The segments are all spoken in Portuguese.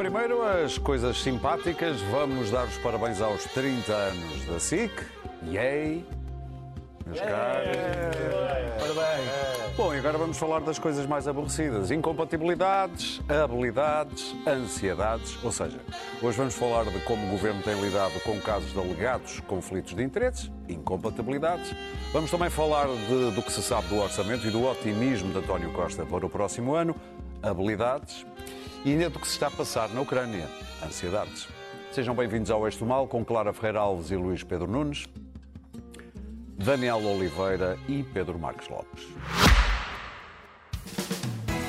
primeiro as coisas simpáticas. Vamos dar os parabéns aos 30 anos da SIC. Yay! Meus caros. Parabéns. Bom, e agora vamos falar das coisas mais aborrecidas: incompatibilidades, habilidades, ansiedades. Ou seja, hoje vamos falar de como o governo tem lidado com casos de alegados conflitos de interesses, incompatibilidades. Vamos também falar de- do que se sabe do orçamento e do otimismo de António Costa para o próximo ano, habilidades, e ainda do que se está a passar na Ucrânia, ansiedades. Sejam bem-vindos ao Eixo do Mal com Clara Ferreira Alves e Luís Pedro Nunes. Daniel Oliveira e Pedro Marques Lopes.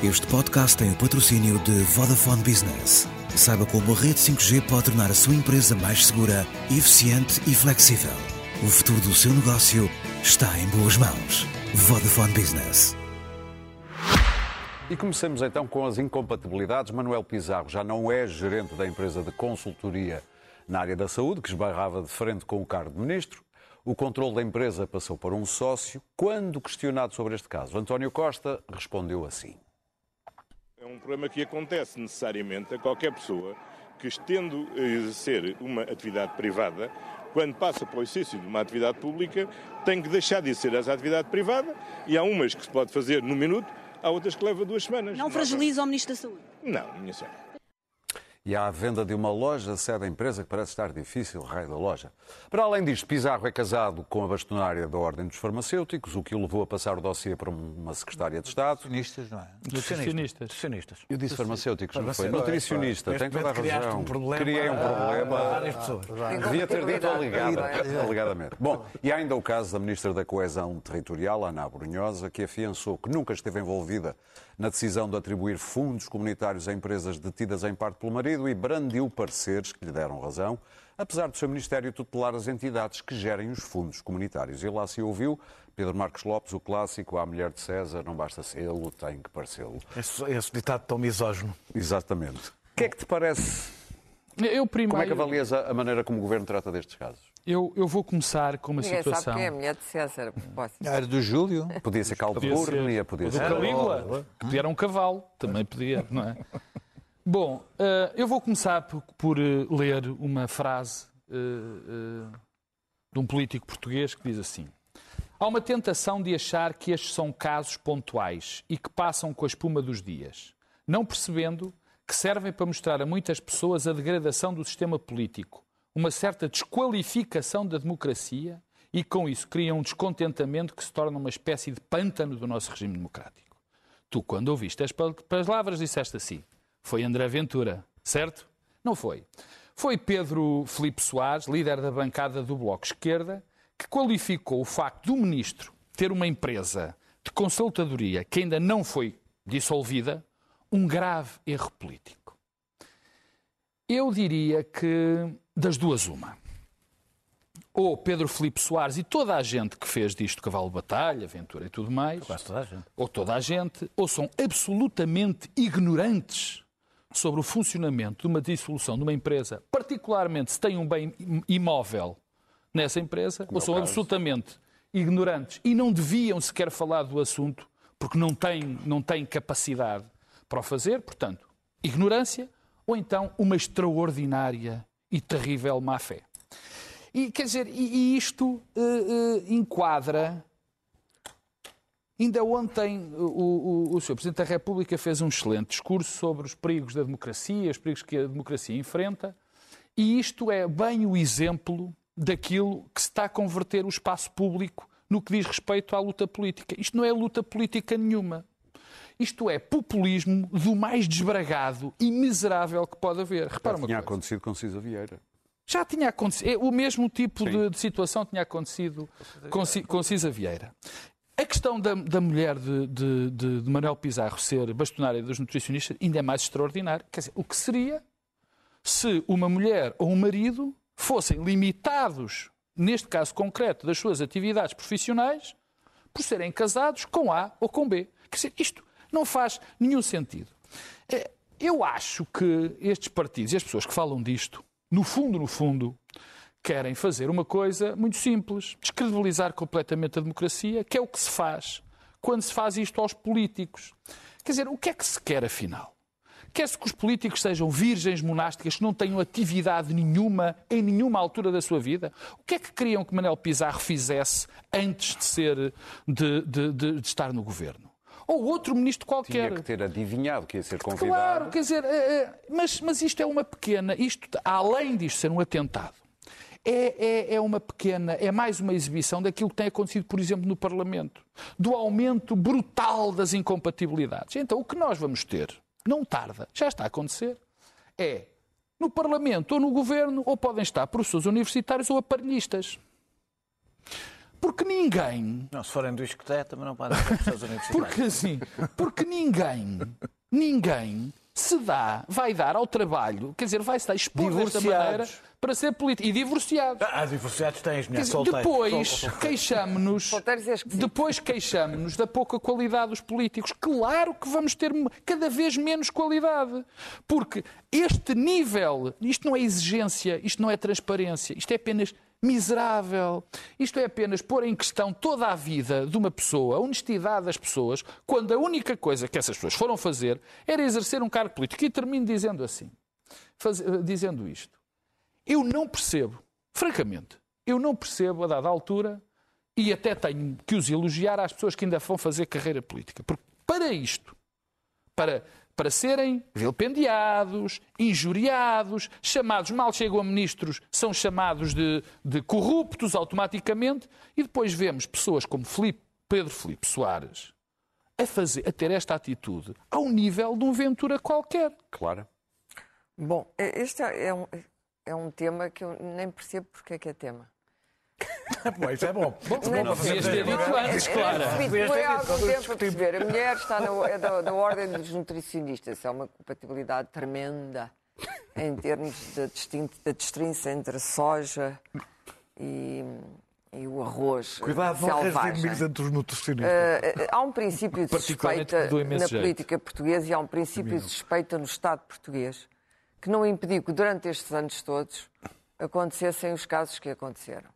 Este podcast tem o patrocínio de Vodafone Business. Saiba como a rede 5G pode tornar a sua empresa mais segura, eficiente e flexível. O futuro do seu negócio está em boas mãos. Vodafone Business. E comecemos então com as incompatibilidades. Manuel Pizarro já não é gerente da empresa de consultoria na área da saúde, que esbarrava de frente com o cargo de ministro. O controle da empresa passou para um sócio. Quando questionado sobre este caso, António Costa respondeu assim. É um problema que acontece necessariamente a qualquer pessoa que, estendo a exercer uma atividade privada, quando passa para o exercício de uma atividade pública, tem que deixar de exercer essa atividade privada e há umas que se pode fazer num minuto, há outras que levam duas semanas. Não fragiliza o Ministro da Saúde. Não, minha senhora. E há a venda de uma loja, sede da empresa, que parece estar difícil, raio da loja. Para além disto, Pizarro é casado com a bastonária da Ordem dos Farmacêuticos, o que o levou a passar o dossiê para uma secretária de Estado. Nutricionistas, não é? Nutricionistas. Nutricionistas. Eu disse farmacêuticos, não foi? Nutricionista, tem toda a razão. um problema Criei um a problema. várias pessoas. Devia ter dito alegadamente. Bom, e há ainda o caso da Ministra da Coesão Territorial, Ana Brunhosa, que afiançou que nunca esteve envolvida na decisão de atribuir fundos comunitários a empresas detidas em parte pelo marido e brandiu pareceres que lhe deram razão, apesar do seu Ministério tutelar as entidades que gerem os fundos comunitários. E lá se ouviu Pedro Marcos Lopes, o clássico, a mulher de César, não basta sê-lo, tem que parecê-lo. Esse, esse ditado tão misógino. Exatamente. O que é que te parece? Eu primeiro, Como é que avalias a a maneira como o Governo trata destes casos? eu, eu vou começar com uma Ninguém situação. sabe quem é a mulher de César. Posso. A área do Júlio. Podia ser Podia Calpurnia, ser podia o do ser... Calígula, que podia era um cavalo, também podia, não é? Bom, eh, eu vou começar por, eh, ler uma frase eh, de um político português que diz assim: Há uma tentação de achar que estes são casos pontuais e que passam com a espuma dos dias, não percebendo que servem para mostrar a muitas pessoas a degradação do sistema político, uma certa desqualificação da democracia e, com isso, criam um descontentamento que se torna uma espécie de pântano do nosso regime democrático. Tu, quando ouviste as pal- palavras, disseste assim: foi André Ventura, certo? Não foi. Foi Pedro Filipe Soares, líder da bancada do Bloco Esquerda, que qualificou o facto do ministro ter uma empresa de consultadoria que ainda não foi dissolvida um grave erro político. Eu diria que das duas uma. Ou Pedro Filipe Soares e toda a gente que fez disto cavalo de batalha, aventura e tudo mais, toda ou toda a gente, ou são absolutamente ignorantes sobre o funcionamento de uma dissolução de uma empresa, particularmente se tem um bem im- imóvel nessa empresa, ou são absolutamente ignorantes e não deviam sequer falar do assunto porque não têm, não têm capacidade para o fazer, portanto, ignorância ou então uma extraordinária e terrível má-fé. E, quer dizer, e, isto eh, eh, enquadra Ainda ontem o, o, o Sr. Presidente da República fez um excelente discurso sobre os perigos da democracia, os perigos que a democracia enfrenta, e isto é bem o exemplo daquilo que se está a converter o espaço público no que diz respeito à luta política. Isto não é luta política nenhuma. Isto é populismo do mais desbragado e miserável que pode haver. Repara uma Tinha coisa. acontecido com Cisa Vieira. Já tinha acontecido. é, O mesmo tipo de, de situação tinha acontecido com, com Cisa Vieira. A questão da, da mulher de, de, de- de Manuel Pizarro ser bastonária dos nutricionistas ainda é mais extraordinário. Quer dizer, o que seria se uma mulher ou um marido fossem limitados, neste caso concreto, das suas atividades profissionais, por serem casados com A ou com B. Quer dizer, isto não faz nenhum sentido. Eh, Eu acho que estes partidos e as pessoas que falam disto, no fundo, no fundo, querem fazer uma coisa muito simples: descredibilizar completamente a democracia, que é o que se faz quando se faz isto aos políticos. Quer dizer, o que é que se quer afinal? Quer-se que os políticos sejam virgens monásticas que não tenham atividade nenhuma em nenhuma altura da sua vida? O que é que queriam que Manel Pizarro fizesse antes de ser de, de, de, de estar no governo? Ou outro ministro qualquer. Tinha que ter adivinhado que ia ser convidado. Claro, quer dizer, é, é, mas, mas isto é uma pequena, isto, além disto ser um atentado, é, é, é, uma pequena, é mais uma exibição daquilo que tem acontecido, por exemplo, no Parlamento, do aumento brutal das incompatibilidades. Então, o que nós vamos ter, não tarda, já está a acontecer, é no Parlamento ou no Governo, ou podem estar professores universitários ou aparelhistas. Porque ninguém. Não, se forem do Iscoté, também não podem ser professores universitários. Porque assim, porque ninguém, ninguém se dá, vai dar ao trabalho, quer dizer, vai dar expor desta maneira para ser político. E divorciados. Ah, divorciados tens, mulher, solteiro. Depois queixamos-nos depois queixamos-nos da pouca qualidade dos políticos. Claro que vamos ter cada vez menos qualidade. Porque este nível, isto não é exigência, isto não é transparência, isto é apenas miserável. Isto é apenas pôr em questão toda a vida de uma pessoa, a honestidade das pessoas, quando a única coisa que essas pessoas foram fazer era exercer um cargo político. E termino dizendo assim, faz- dizendo isto. Eu não percebo, francamente, eu não percebo a dada altura, e até tenho que os elogiar às pessoas que ainda vão fazer carreira política. Porque para isto, para, para serem vilpendiados, injuriados, chamados, mal chegam a ministros, são chamados de, de corruptos automaticamente, e depois vemos pessoas como Filipe, Pedro Filipe Soares a, fazer, a ter esta atitude ao nível de um Ventura qualquer. Claro. Bom, este é é um, é um tema que eu nem percebo porque é que é tema. Bom, isso é bom. Nem Não devias ter dito antes, Clara. Foi há algum tempo a perceber. A mulher está na, é da, da ordem dos nutricionistas. É uma compatibilidade tremenda em termos da, distin- da distinção entre a soja e, e o arroz Cuidado, selvagem. inimigos entre os nutricionistas. Eh, há um princípio de suspeita na jeito. política portuguesa e há um princípio de suspeita no Estado português que não impediu que durante estes anos todos acontecessem os casos que aconteceram.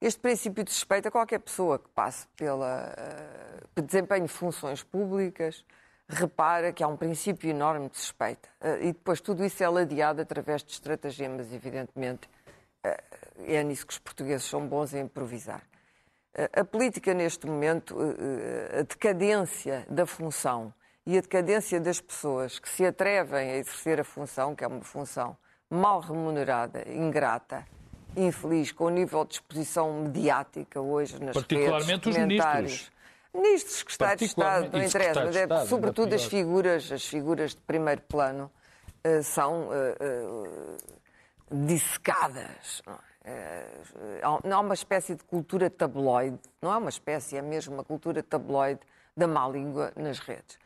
Este princípio de suspeita, qualquer pessoa que passe pela eh, que desempenhe funções públicas repara que há um princípio enorme de suspeita. Eh, e depois tudo isso é ladeado através de estratagemas, evidentemente. Eh, é nisso que os portugueses são bons a improvisar. A política, neste momento, a decadência da função e a decadência das pessoas que se atrevem a exercer a função, que é uma função mal remunerada, ingrata, infeliz, com o nível de exposição mediática hoje nas Particularmente redes, os comentários. Ministros, secretários de Estado, não interessa, mas é, Estado, sobretudo as figuras, as figuras de primeiro plano eh, são eh, eh, dissecadas. não é? Há há uma espécie de cultura tabloide, não é uma espécie, é mesmo uma cultura tabloide da má língua nas redes.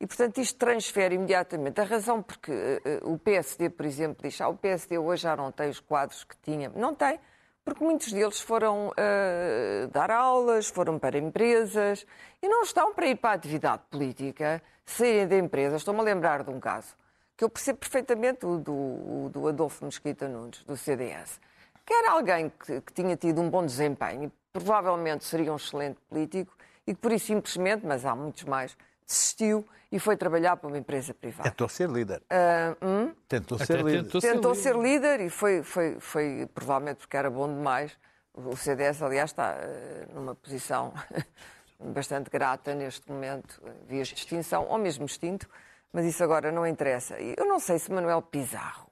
E, portanto, isto transfere imediatamente. A razão porque eh, o PSD, por exemplo, diz ah, o PSD hoje já não tem os quadros que tinha. Não tem, porque muitos deles foram eh, dar aulas, foram para empresas e não estão para ir para a atividade política, saírem da empresa. Estou-me a lembrar de um caso que eu percebo perfeitamente, o do, do Adolfo Mesquita Nunes, do CDS, que era alguém que, que tinha tido um bom desempenho provavelmente seria um excelente político e que por isso simplesmente, mas há muitos mais, desistiu e foi trabalhar para uma empresa privada. Tentou ser líder. Ah, hum? Tentou Até ser líder. tentou Tentou líder. ser líder e foi, foi, foi provavelmente porque era bom demais. O CDS, aliás, está eh, numa posição bastante grata neste momento, vias de extinção, ou mesmo extinto, mas isso agora não interessa. Eu não sei se Manuel Pizarro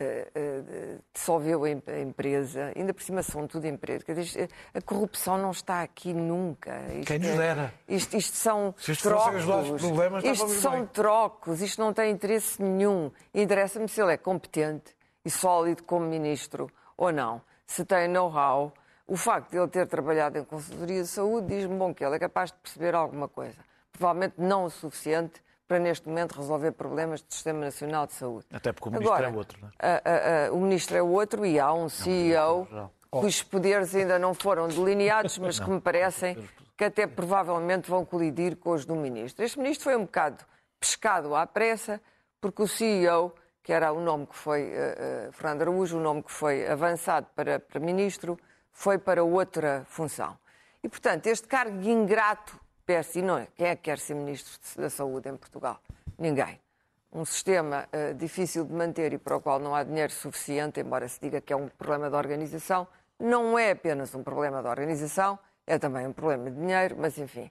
eh, eh, dissolveu a em- a empresa, ainda por cima são tudo empresas. Dizer, A corrupção não está aqui nunca. Isto Quem nos é- dera. Isto, isto são Se isto trocos. problemas, Isto são bem. trocos, isto não tem interesse nenhum. Interessa-me se ele é competente e sólido como ministro ou não. Se tem know-how. O facto de ele ter trabalhado em consultoria de saúde diz-me bom que ele é capaz de perceber alguma coisa. Provavelmente não o suficiente para neste momento resolver problemas do Sistema Nacional de Saúde. Até porque o ministro Agora, é outro, não é? a- a- a- o ministro é outro e há um CEO cujos poderes ainda não foram delineados, mas que me parecem que até provavelmente vão colidir com os do ministro. Este ministro foi um bocado pescado à pressa, porque o CEO, que era o nome que foi, eh, eh, Fernando Araújo, o nome que foi avançado para, para ministro, foi para outra função. E, portanto, este cargo ingrato, PS, e não é, quem é que quer ser ministro da Saúde em Portugal? Ninguém. um sistema uh, difícil de manter e para o qual não há dinheiro suficiente, embora se diga que é um problema de organização, não é apenas um problema de organização, é também um problema de dinheiro, mas enfim.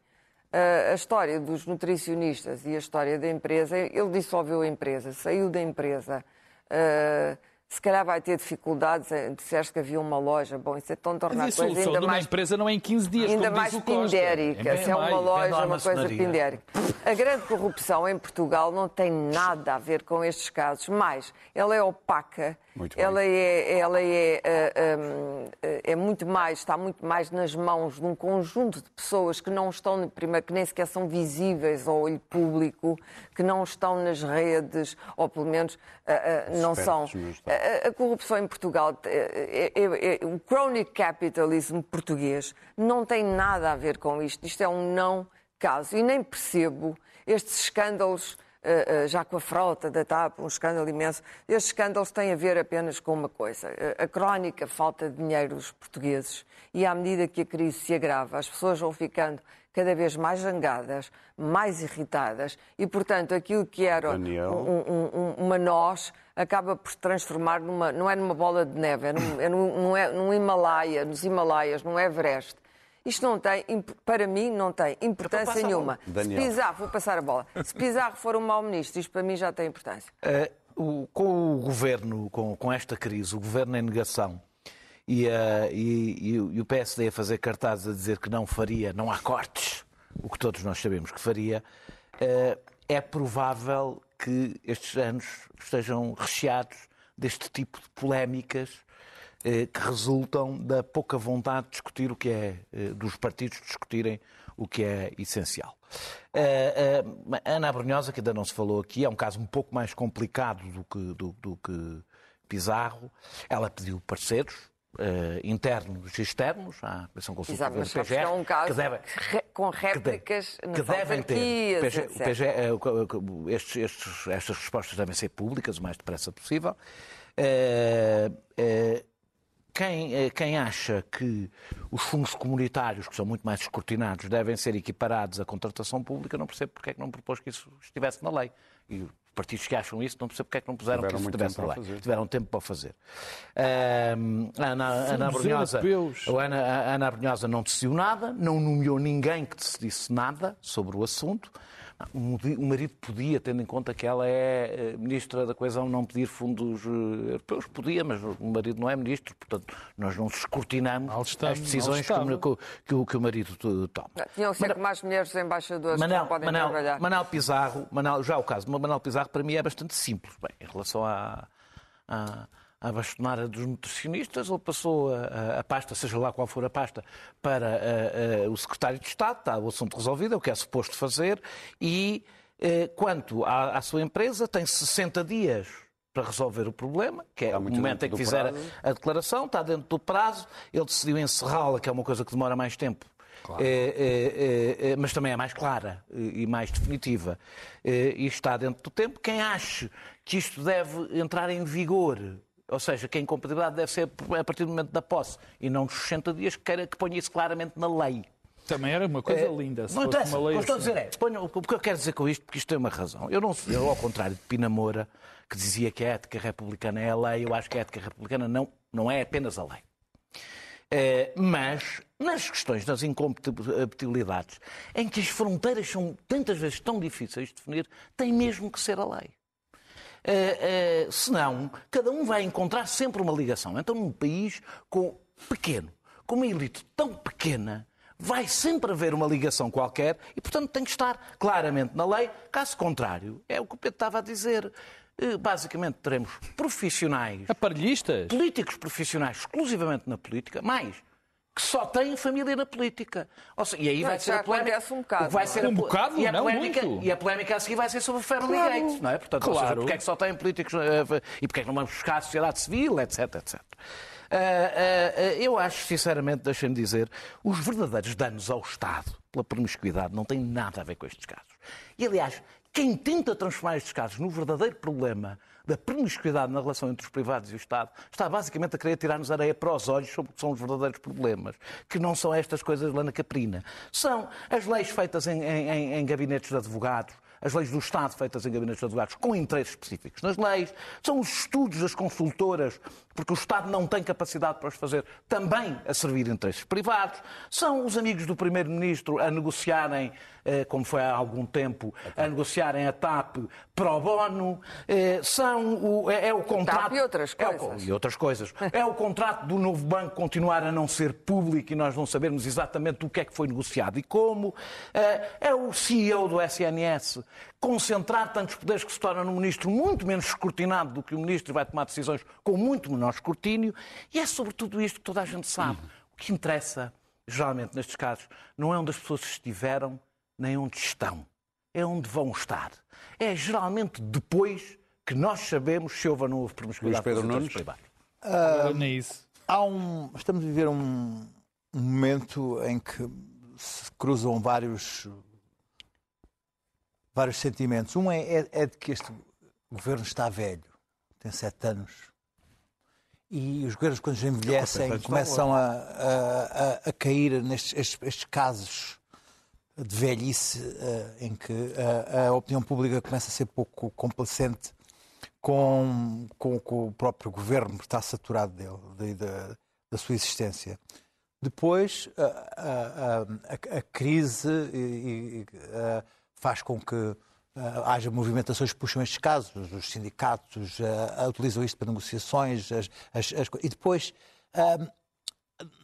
Uh, a história dos nutricionistas e a história da empresa, ele dissolveu a empresa, saiu da empresa. Uh, se calhar vai ter dificuldades. Disseste que havia uma loja. Bom, isso é tão tornar a coisa ainda de mais. empresa não é em 15 dias, Ainda mais pindérica. É se é uma meio. loja, uma coisa pindérica. A grande corrupção em Portugal não tem nada a ver com estes casos, mas ela é opaca. Muito bem. ela é, ela é, ah, hum, é muito mais, está muito mais nas mãos de um conjunto de pessoas que não estão, primeiro, que nem sequer são visíveis ao olho público, que não estão nas redes, ou pelo menos ah, ah, não são. Espertos. A, a corrupção em Portugal, é- é- é- o crony capitalism português não tem nada a ver com isto. Isto é um não caso. E nem percebo estes escândalos, eh, eh, já com a frota da TAP, um escândalo imenso. Estes escândalos têm a ver apenas com uma coisa: eh, a crónica falta de dinheiro dos portugueses. E à medida que a crise se agrava, as pessoas vão ficando cada vez mais zangadas, mais irritadas, e, portanto, aquilo que era um- um- um- uma noz acaba por se transformar numa. não é numa bola de neve, é num, é num, não é num Himalaia, nos Himalaias, no Everest. Isto não tem, para mim, não tem importância passa a nenhuma. Se. Pizarro, vou passar a bola. Se Pizarro for um mau ministro, isto para mim já tem importância. Eh, o- com o governo, com, com esta crise, o governo em negação e, eh, e- e o- e o PSD a fazer cartazes a dizer que não faria, não há cortes, o que todos nós sabemos que faria, eh, é provável que estes anos estejam recheados deste tipo de polémicas eh, que resultam da pouca vontade de discutir o que é, eh, dos partidos discutirem o que é essencial. Eh, a Ana Brunhosa, que ainda não se falou aqui, é um caso um pouco mais complicado do que, do, do que Pizarro. Ela pediu parceiros eh, internos e externos à Comissão Consultiva Exato, mas do PGR, é um caso que re- com que de- réplicas que devem ter. PG. PG, eh, estes- estes- estas respostas devem ser públicas o mais depressa possível. Eh, eh, quem, quem acha que os fundos comunitários, que são muito mais escrutinados, devem ser equiparados à contratação pública, não percebo porque é que não propôs que isso estivesse na lei. E partidos que acham isso, não percebo porque é que não puseram Tiveram que isso para fazer. Tiveram tempo para fazer. A Ana, Ana Brunhosa, Ana, a Ana Brunhosa não decidiu nada, não nomeou ninguém que decidisse nada sobre o assunto. O marido podia, tendo em conta que ela é eh, ministra da Coesão, não pedir fundos eh, europeus? Podia, mas o marido não é ministro, portanto, nós não escrutinamos as decisões que, o- que o- que o marido to- toma. Tinham que ser mais mulheres embaixadoras que Manel, não podem Manel, trabalhar. Manel Pizarro, Manel, já o caso, Manel Pizarro para mim é bastante simples. Bem, em relação à, à, à bastonada dos nutricionistas, ele passou a, a- a pasta, seja lá qual for a pasta, para a- a- o secretário de Estado, está o assunto resolvido, é o que é suposto fazer, e eh, quanto à, à sua empresa, tem 60 dias para resolver o problema, que é o momento em que fizer prazo. a declaração, está dentro do prazo, ele decidiu encerrá-la, que é uma coisa que demora mais tempo, eh, eh, eh, mas também é mais clara eh, e mais definitiva. Eh, E está dentro do tempo. Quem acha que isto deve entrar em vigor, ou seja, que a incompatibilidade deve ser a partir do momento da posse e não dos 60 dias, que queira que ponha isso claramente na lei. Também era uma coisa linda. Se Não interessa. uma lei estou a assim. dizer é, ponham- o que eu quero dizer com isto, porque isto tem uma razão. Eu, não, eu, ao contrário de Pina Moura, que dizia que a ética republicana é a lei, eu acho que a ética republicana não, não é apenas a lei. Eh, mas, nas questões das incompatibilidades, em que as fronteiras são tantas vezes tão difíceis de definir, tem mesmo que ser a lei. Eh, eh, senão, cada um vai encontrar sempre uma ligação. Então, num país com pequeno, com uma elite tão pequena, vai sempre haver uma ligação qualquer e, portanto, tem que estar claramente na lei. Caso contrário, é o que o Pedro estava a dizer. Eh, Basicamente, teremos profissionais Aparelhistas? políticos profissionais exclusivamente na política, mais que só têm família na política. Ou seja, e aí Não, vai ser a polémica. um bocado, vai não é? ser a Um bocado? e a Não, polémica, muito. E a polémica a seguir vai ser sobre o family Claro. gates, não é? Portanto, ou seja, Claro. porque é que só têm políticos eh, e porque é que não vamos buscar a sociedade civil, etc, etc. Ah, ah, ah, eu acho, sinceramente, deixem-me dizer, os verdadeiros danos ao Estado pela promiscuidade não têm nada a ver com estes casos. E, aliás, quem tenta transformar estes casos no verdadeiro problema da promiscuidade na relação entre os privados e o Estado está basicamente a querer tirar-nos areia para os olhos sobre o que são os verdadeiros problemas, que não são estas coisas lá na caprina. São as leis feitas em, em- em- gabinetes de advogados, as leis do Estado feitas em gabinetes de advogados com interesses específicos nas leis, são os estudos das consultoras, porque o Estado não tem capacidade para os fazer, também a servir interesses privados, são os amigos do Primeiro-Ministro a negociarem, eh, como foi há algum tempo, a negociarem a TAP pro bono, eh, são o, é, é o contrato... e outras é o- coisas. e outras coisas. É o contrato do novo banco continuar a não ser público e nós não sabermos exatamente o que é que foi negociado e como. Eh, É o CEO do SNS concentrar tantos poderes que se torna num ministro muito menos escrutinado do que o ministro e vai tomar decisões com muito menor escrutínio. E é sobre tudo isto que toda a gente sabe. O que interessa, geralmente nestes casos, não é onde as pessoas estiveram, nem onde estão. É onde vão estar. É geralmente depois que nós sabemos se houve ou não houve promiscuidade Luís Pedro Nunes. privados. Agora nem isso. Há um, estamos a viver um, um momento em que se cruzam vários, vários sentimentos. Um é, é- é de que este governo está velho, tem sete anos. E os governos, quando envelhecem, começam a, a- a- cair nestes estes, estes casos de velhice eh, em que a, a opinião pública começa a ser pouco complacente com, com, com o próprio governo, está saturado dele, de- da- da sua existência. Depois, a, a- a- a- a crise e- e, eh, faz com que eh, haja movimentações que puxam estes casos. Os sindicatos eh, utilizam isto para negociações. as- as- as e depois, ah,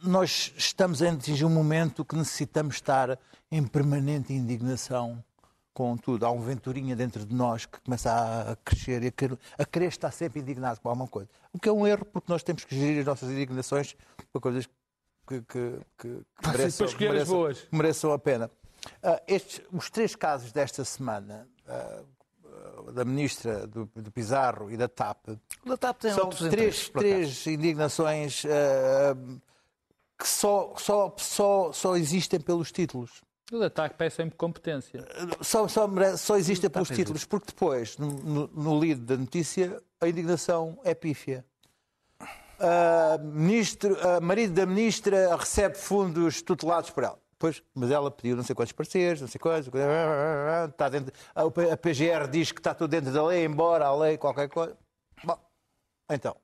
nós estamos a atingir um momento que necessitamos estar em permanente indignação com tudo. Há um venturinha dentro de nós que começa a crescer e a querer, a querer estar sempre indignado com alguma coisa. O que é um erro, porque nós temos que gerir as nossas indignações para coisas que, que, que, que mereçam, mereçam- mereçam a pena. Ah, estes, os três casos desta semana, ah, da ministra, do, do Pizarro e da TAP, O TAP tem são três, três indignações ah, que só, só, só, só existem pelos títulos. O ataque pede sempre competência. Só, só, só existem pelos títulos, porque depois, no, no, lead da notícia, a indignação é pífia. Ah, ministro, ah, marido da ministra recebe fundos tutelados por ela. Pois, mas ela pediu não sei quantos parceiros, não sei quantos, está dentro, a PGR diz que está tudo dentro da lei, embora a lei, qualquer coisa. Bom, então,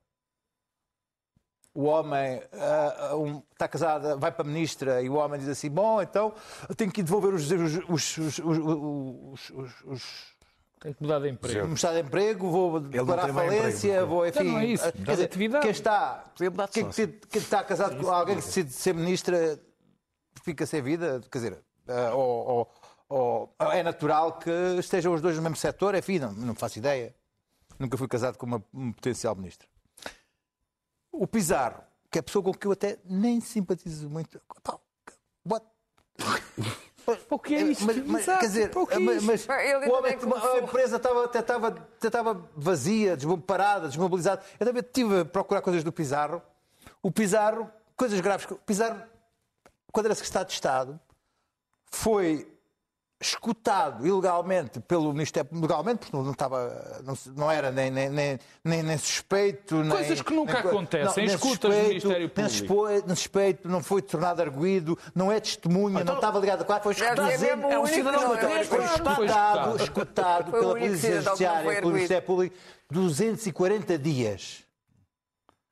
o homem ah, um, está casado, vai para a ministra e o homem diz assim: Bom, então eu tenho que devolver os, os, os, os, os, os- os- Tem que mudar de emprego. estado de emprego, vou declarar falência, emprego. vou, enfim. não é isso, ah, mudar quer dizer, quem está, mudar quem, quem- quem está casado com alguém que decide ser ministra fica sem vida, quer dizer, ah, ou, ou- ou é natural que estejam os dois no mesmo setor, enfim, não, não faço ideia. Nunca fui casado com uma, um potencial ministro. O Pizarro, que é a pessoa com que eu até nem simpatizo muito. Pá, what? O que é isto? Mas, mas, Exato, quer dizer, é mas, isto? mas Ele ainda o homem, a empresa estava, até, estava, até estava vazia, parada, desmobilizada. Eu também estive a procurar coisas do Pizarro. O Pizarro, coisas graves. O Pizarro, quando era secretário de Estado, foi escutado ilegalmente pelo Ministério, legalmente, porque não, estava, não, não era nem, nem, nem, nem, nem suspeito. nem- Coisas que nunca nem co- acontecem, nem escutas do suspeito, Ministério nem Público. nem suspeito, não foi tornado arguído, não é testemunha, não estava ligado a quatro, foi escutado. É um cidadão não é foi escutado. escutado, escutado pela Polícia não Judiciária, pelo. Ministério Público, 240 dias.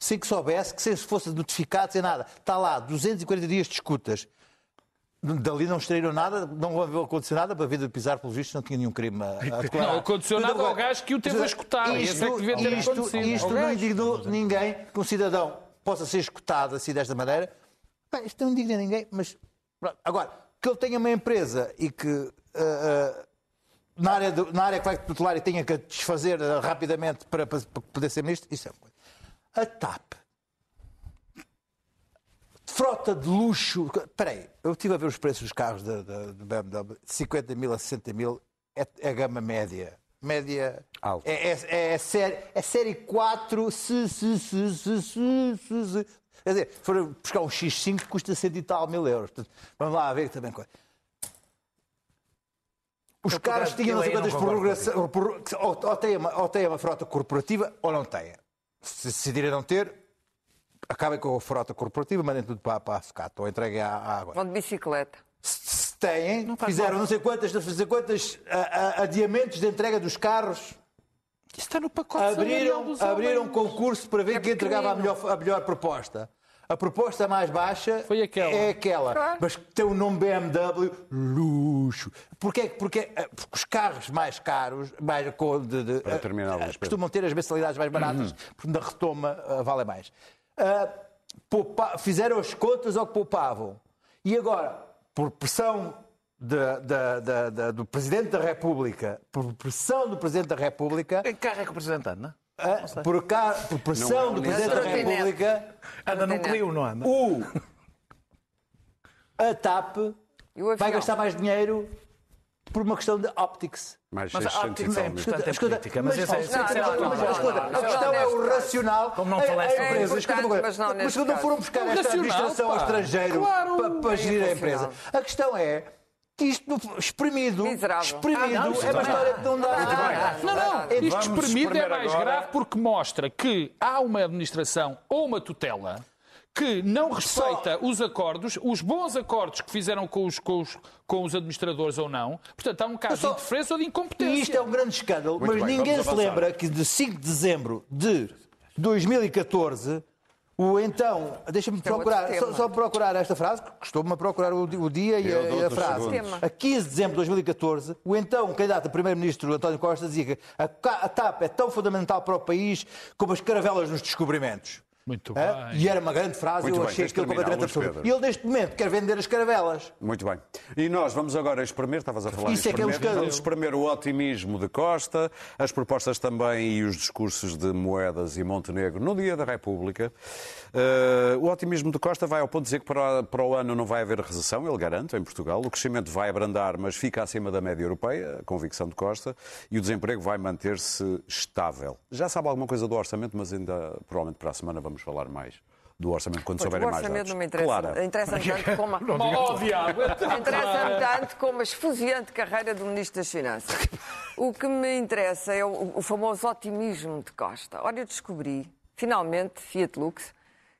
Sem que soubesse, que se fosse notificado, sem nada. Está lá, 240 dias de escutas. Dali não extraíram nada, não aconteceu nada para a vida de Pizarro, pelos vistos, não tinha nenhum crime a, a declarar. Não aconteceu nada ao gajo que o teve a escutar. É que devia ter isto, isto não indignou ninguém que um cidadão possa ser escutado assim desta maneira. Bem, isto não indigna ninguém, mas agora, que ele tenha uma empresa e que ah, ah, na, área do- na área que vai tutelar e tenha que desfazer ah, rapidamente para, para- para poder ser ministro, isso é uma coisa. A TAP. Frota de luxo. Espera aí, eu estive a ver os preços dos carros da, BMW, de 50 mil a 60 mil, é, é a gama média. Média. Alta. É, é, é, série, é série 4. Se, se, se, se, se, se, se. Quer dizer, for buscar um X5 que custa cento e tal mil euros. Portanto, vamos lá ver também. coisa. Os caras eu tinham não sei não quantas prorrogações. Ou, ou, têm uma, ou têm uma frota corporativa ou não têm. Se decidirem não ter, acabem com a frota corporativa, mandem tudo para, para a sucata ou entreguem à, à água. Vão de bicicleta. Se, se têm, Não fizeram mal. não sei quantas, não sei quantas a- a- adiamentos de entrega dos carros, Isso está no pacote abriram, abriram homens. concurso para ver É quem entregava a melhor, a melhor proposta. A proposta mais baixa Foi aquela. é aquela, Claro. mas que tem o nome BMW, luxo. Porquê? Porque, eh, porque os carros mais caros, mais, com- de, de, Para terminar, Luís Pedro. costumam ter as mensalidades mais baratas, Uhum. porque na retoma eh, vale mais. Ah, poupa- fizeram as contas ao que poupavam. E agora, por pressão da- da- do Presidente da República, por pressão do Presidente da República, Em carro é que o Presidente anda? Ah, por, cá, por pressão do Presidente da Trotinete. República, Anda num Trotinete. Clio, não anda? o, a TAP vai gastar mais dinheiro por uma questão de optics. Mais Mas a 600 óptica tal é importante em política, mas é- escuta, é não, não, escuta, não, a não, questão não, é o racional. Como não A- a falaste empresa, É escuta uma importante, coisa, mas não quando caso. foram buscar É esta administração ao estrangeiro para, É gerir a empresa, a questão é que isto exprimido, Miserável. exprimido Ah, não, é uma não história que não dá. Não, não. Isto vamos espremido é mais agora. grave porque mostra que há uma administração ou uma tutela que não respeita os acordos, os bons acordos que fizeram com os, com os, com os administradores ou não. Portanto, há um caso Só- de interferência ou de incompetência. E isto é um grande escândalo, Muito mas bem, ninguém se avançar. lembra que de 5 de dezembro de 2014, o então. Deixa-me é procurar, só, só procurar esta frase, que custou-me a procurar o, o dia e a, e a frase. segundos. A 15 de dezembro de 2014, o então candidato a primeiro-ministro António Costa dizia que a, a TAP é tão fundamental para o país como as caravelas nos descobrimentos. Muito bem. E era uma grande frase, Muito eu bem, achei aquilo completamente absurdo. E ele, neste momento, quer vender as caravelas. Muito bem. E nós vamos agora espremer, estavas a falar Isso em é que é um espremer, vamos espremer o otimismo de Costa, as propostas também e os discursos de Moedas e Montenegro no Dia da República. Eh, o otimismo de Costa vai ao ponto de dizer que para, para o ano não vai haver recessão, ele garante, em Portugal. O crescimento vai abrandar, mas fica acima da média europeia, a convicção de Costa, e o desemprego vai manter-se estável. Já sabe alguma coisa do orçamento, mas ainda, provavelmente para a semana, vamos falar mais do orçamento quando Pois, souberem o mais orçamento dados. não me interessa. Clara. Interessa-me tanto como a... Oh, Interessa-me claro. tanto como a esfuziante carreira do Ministro das Finanças. O que me interessa é o, o famoso otimismo de Costa. Ora, eu descobri, finalmente, Fiat Lux,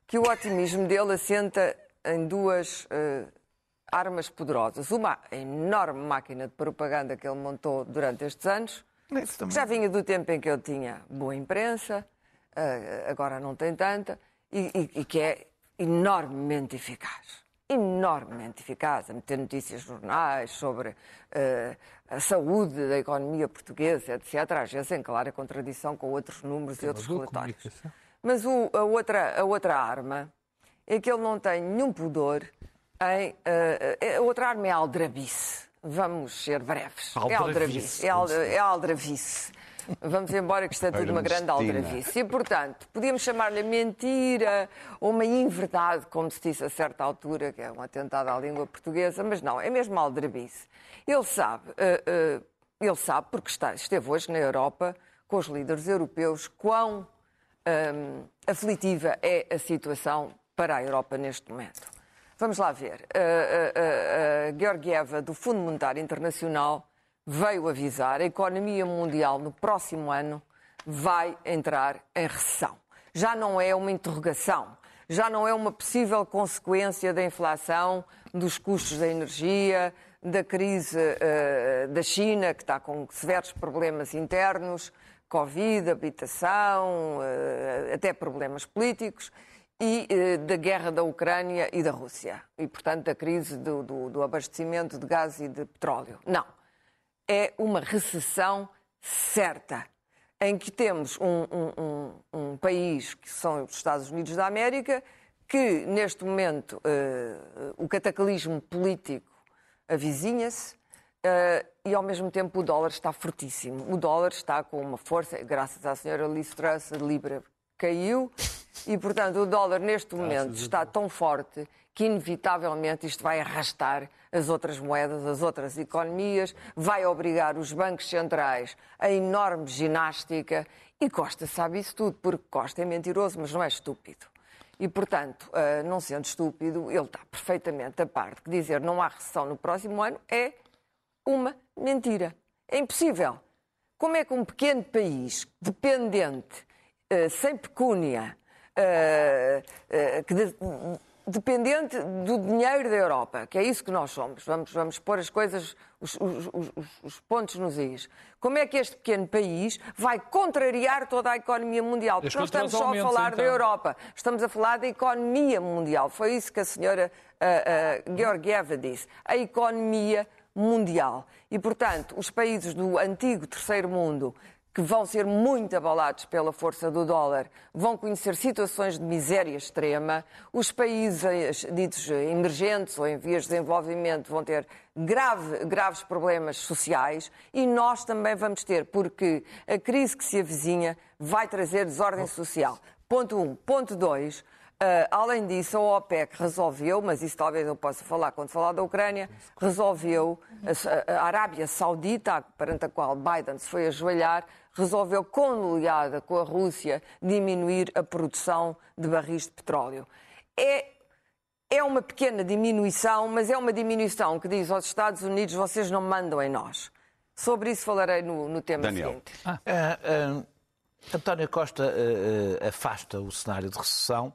que o otimismo dele assenta em duas eh, armas poderosas. Uma a enorme máquina de propaganda que ele montou durante estes anos, que já vinha do tempo em que ele tinha boa imprensa, agora não tem tanta, e, e- e que é enormemente eficaz. Enormemente eficaz a meter notícias jornais sobre eh, a saúde da economia portuguesa, etc. Às vezes em clara contradição com outros números e outros relatórios. Mas o- a, outra, a outra arma é que ele não tem nenhum pudor em. eh, a outra arma é a aldrabice. Vamos ser breves. É aldrabice. É, é aldrabice. Vamos embora que isto é tudo uma grande aldrabice. E, portanto, podíamos chamar-lhe mentira ou uma inverdade, como se disse a certa altura, que é um atentado à língua portuguesa, mas não, é mesmo aldrabice. Ele sabe, eh, eh, ele sabe, porque está, esteve hoje na Europa com os líderes europeus, quão hum, aflitiva é a situação para a Europa neste momento. Vamos lá ver. A, a- a- a Georgieva, do Fundo Monetário Internacional, veio avisar a economia mundial no próximo ano vai entrar em recessão. Já não é uma interrogação, já não é uma possível consequência da inflação, dos custos da energia, da crise eh, da China, que está com severos problemas internos, Covid, habitação, eh, até problemas políticos, e eh, da guerra da Ucrânia e da Rússia. E, portanto, da crise do, do- do abastecimento de gás e de petróleo. Não. É uma recessão certa, em que temos um, um- um- um país, que são os Estados Unidos da América, que, neste momento, eh, o cataclismo político avizinha-se, eh, e ao mesmo tempo o dólar está fortíssimo. O dólar está com uma força, graças à senhora Liz Truss, a Libra caiu e, portanto, o dólar neste momento está tão forte que, inevitavelmente, isto vai arrastar as outras moedas, as outras economias, vai obrigar os bancos centrais a enorme ginástica e Costa sabe isso tudo, porque Costa é mentiroso, mas não é estúpido. E, portanto, eh, não sendo estúpido, ele está perfeitamente a par de que dizer não há recessão no próximo ano é uma mentira. É impossível. Como é que um pequeno país dependente, eh, sem pecúnia, eh, que dependente do dinheiro da Europa, que é isso que nós somos. Vamos, vamos pôr as coisas, os, os, os, os, pontos nos is. Como é que este pequeno país vai contrariar toda a economia mundial? Porque não estamos só a falar então. da Europa, estamos a falar da economia mundial. Foi isso que a senhora uh, uh, Georgieva disse. A economia mundial. E, portanto, os países do antigo terceiro mundo que vão ser muito abalados pela força do dólar, vão conhecer situações de miséria extrema. Os países ditos emergentes ou em vias de desenvolvimento vão ter grave, graves problemas sociais e nós também vamos ter, porque a crise que se avizinha vai trazer desordem social. Ponto 1. Um. Ponto 2. Uh, além disso, a OPEC resolveu, mas isso talvez eu possa falar quando falar da Ucrânia, resolveu, a, a Arábia Saudita, perante a qual Biden se foi ajoelhar, resolveu, conluiada com a Rússia, diminuir a produção de barris de petróleo. É, é uma pequena diminuição, mas é uma diminuição que diz aos Estados Unidos: vocês não mandam em nós. Sobre isso falarei no, no tema Daniel. seguinte. Ah. Uh, uh, António Costa uh, afasta o cenário de recessão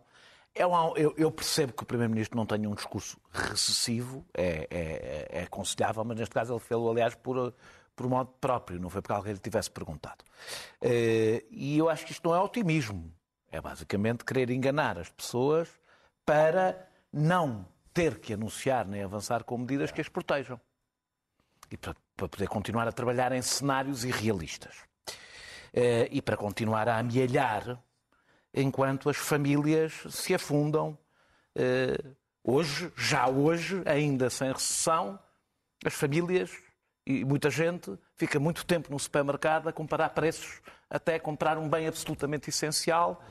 é um, eu, eu, percebo que o Primeiro-Ministro não tenha um discurso recessivo, é, é, é aconselhável, mas neste caso ele fez-o, aliás, por, por modo próprio, não foi porque alguém lhe tivesse perguntado. Eh, e eu acho que isto não é otimismo, é basicamente querer enganar as pessoas para não ter que anunciar nem avançar com medidas que as protejam. E para, poder continuar a trabalhar em cenários irrealistas. Eh, e para continuar a amealhar enquanto as famílias se afundam. Eh, hoje, já hoje, ainda sem recessão, as famílias e muita gente fica muito tempo no supermercado a comparar preços até comprar um bem absolutamente essencial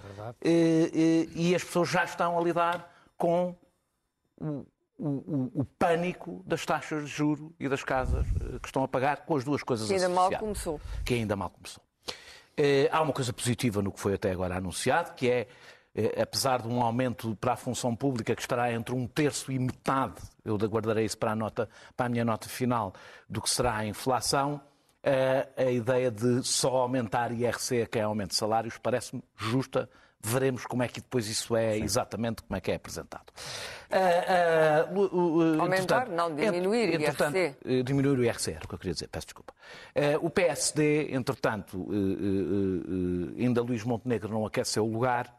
é e, e, e, as pessoas já estão a lidar com o, o, o, pânico das taxas de juro e das casas eh, que estão a pagar com as duas coisas que ainda mal começou. Que ainda mal começou. Eh, há uma coisa positiva no que foi até agora anunciado, que é, apesar de um aumento para a função pública que estará entre um terço e metade, eu aguardarei isso para a, nota, para a minha nota final, do que será a inflação, eh, a ideia de só aumentar IRC a quem aumenta salários parece-me justa veremos como é que depois isso é Sim. exatamente como é que é apresentado. Uh, uh, uh, Aumentar, não, diminuir o IRC. Eh, diminuir o IRC, era o que eu queria dizer, peço desculpa. Eh, o PSD, entretanto, eh, ainda Luís Montenegro não aqueceu o lugar